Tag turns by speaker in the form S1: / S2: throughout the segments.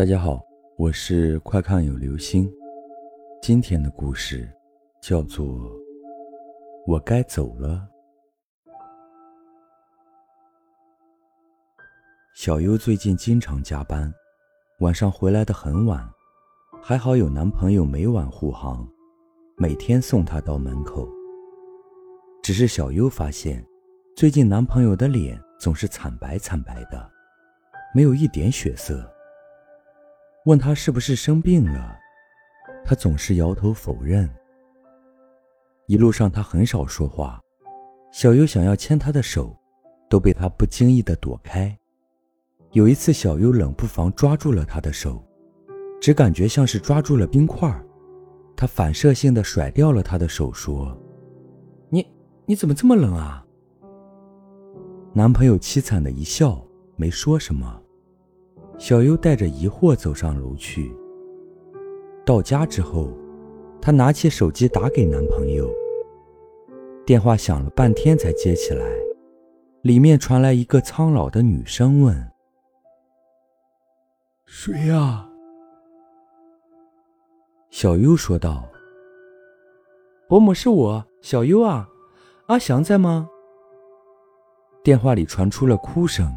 S1: 大家好，我是快看有流星。今天的故事叫做《我该走了》。小优最近经常加班，晚上回来的很晚，还好有男朋友每晚护航，每天送她到门口。只是小优发现，最近男朋友的脸总是惨白惨白的，没有一点血色。问他是不是生病了，他总是摇头否认。一路上他很少说话，小优想要牵他的手，都被他不经意的躲开。有一次，小优冷不防抓住了他的手，只感觉像是抓住了冰块他反射性的甩掉了他的手，说：“你你怎么这么冷啊？”男朋友凄惨的一笑，没说什么。小优带着疑惑走上楼去。到家之后，她拿起手机打给男朋友。电话响了半天才接起来，里面传来一个苍老的女声问：“
S2: 谁呀？”
S1: 小优说道：“
S2: 伯母是我，小优啊，阿祥在吗？”
S1: 电话里传出了哭声，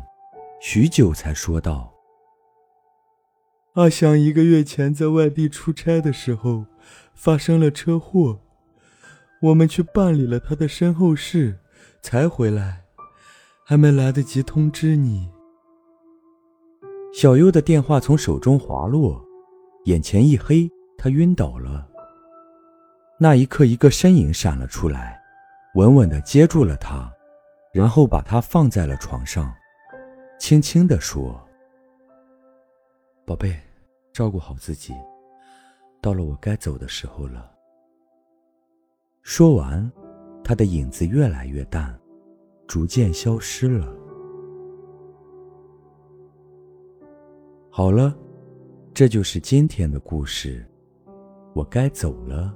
S1: 许久才说道。
S2: 阿祥一个月前在外地出差的时候，发生了车祸，我们去办理了他的身后事，才回来，还没来得及通知你。
S1: 小优的电话从手中滑落，眼前一黑，他晕倒了。那一刻，一个身影闪了出来，稳稳地接住了他，然后把他放在了床上，轻轻地说。宝贝，照顾好自己。到了我该走的时候了。说完，他的影子越来越淡，逐渐消失了。好了，这就是今天的故事。我该走了。